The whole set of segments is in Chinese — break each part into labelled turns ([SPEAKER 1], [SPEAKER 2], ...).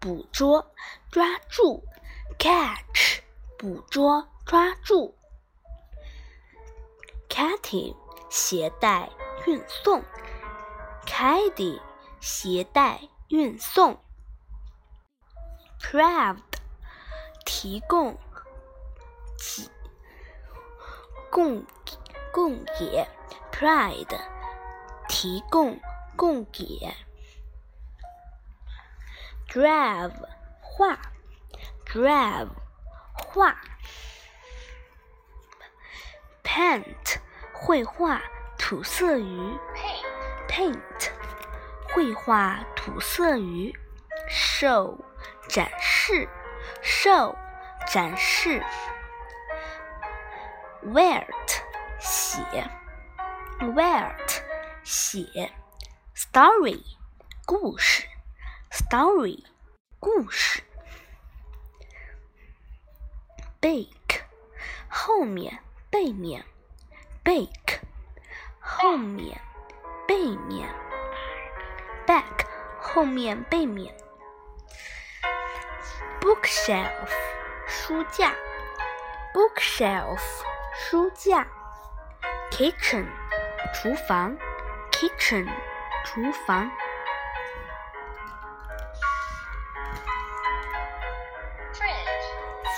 [SPEAKER 1] 捕捉抓住，catch 捕捉抓住，catty 携带运送，caddy 携带运送，proud 提供给供供给，pride 提供供给。drive 画，drive 画，paint 绘画涂色于，paint 绘画涂色于，show 展示，show 展示，write 写，write 写，story 故事。 Story 故事，bake 后面背面，bake 后面背面，back 后面背面，bookshelf 书架，bookshelf 书架，kitchen 厨房，kitchen 厨房。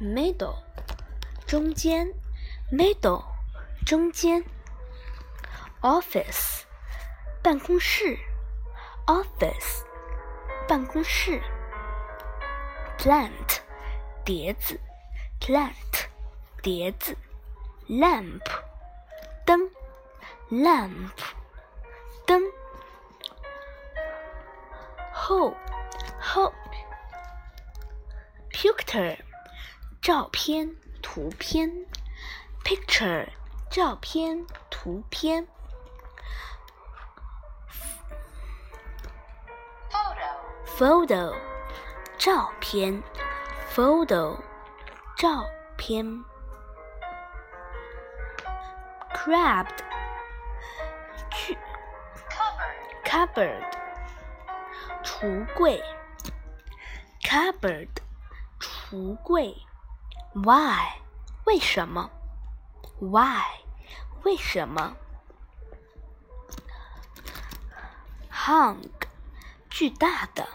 [SPEAKER 1] middle 中间，middle 中间，office 办公室，office 办公室，plant 碟子，plant 碟子，lamp 灯，lamp 灯，hole hole picture 照片、图片，picture，照片、图片，photo，photo，照片，photo，照片，crabbed，去，cupboard，橱柜，cupboard，橱柜。Why？为什么？Why？为什么？Hung，巨大的。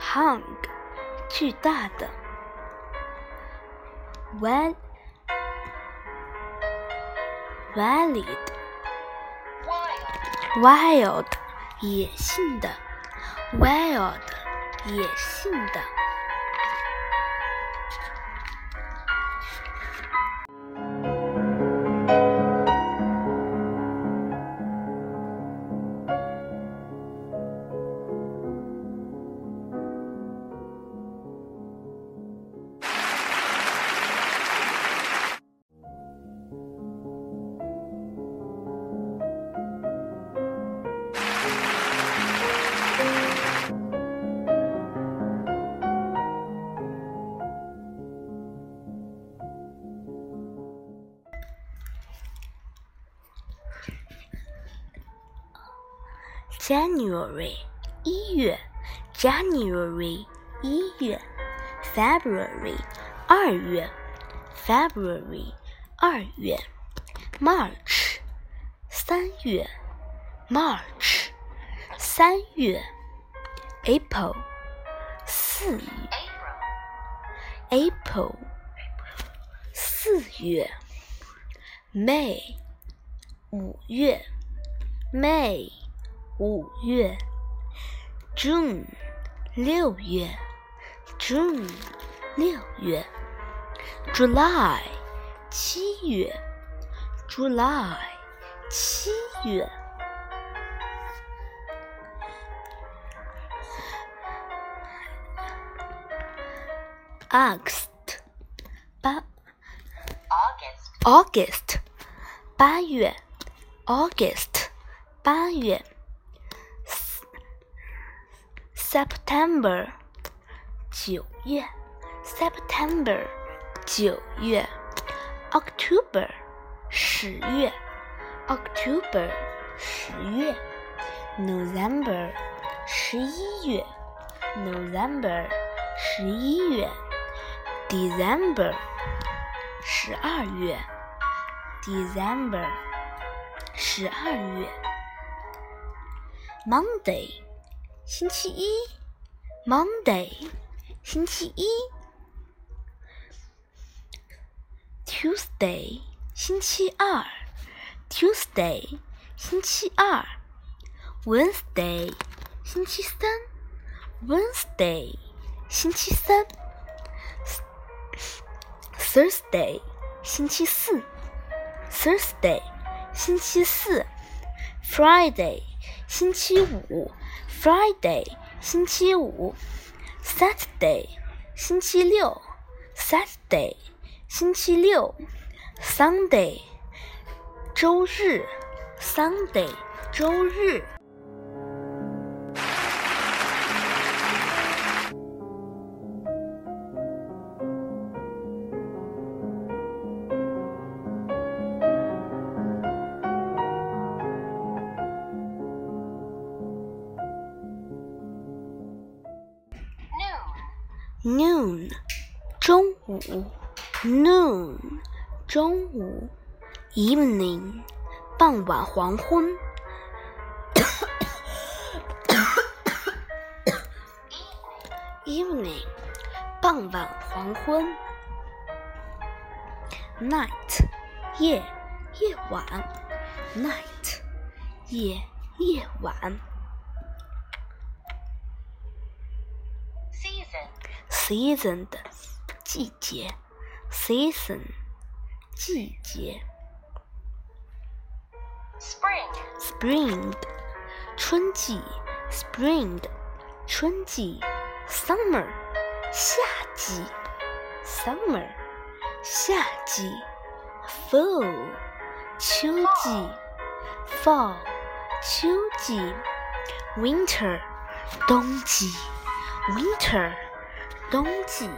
[SPEAKER 1] Hung，巨大的。Wild，Wild，野性的。Wild，野性的。January 一月，January 一月，February 二月，February 二月，March 三月，March 三月，April 四月，April 四月，May 五月，May。 五月 june 六月 june 六月 july 七月 july 七月 august 八
[SPEAKER 2] august
[SPEAKER 1] august 八月 august 八月 September，九月，September，九月。October，十月，October，十月。November，十一月，November，十一月。December，十二月，December，十二月。Monday，星期一，Monday，星期一。Tuesday，星期二，Tuesday，星期二。Wednesday，星期三，Wednesday，星期三。Thursday，星期四，Thursday，星期四。Friday，星期五，Friday，星期五。Saturday，星期六，Saturday，星期六。Sunday，周日，Sunday，周日。noon，中午，noon，中午，evening，傍晚黄昏，evening，傍晚黄昏，night，夜，夜晚，night，夜，夜晚。season 的季节，season 季节
[SPEAKER 2] spring,
[SPEAKER 1] spring 春季，spring 春季，summer 夏季，summer 夏季，fall 秋季，fall 秋季，winter 冬季，winter 冬季。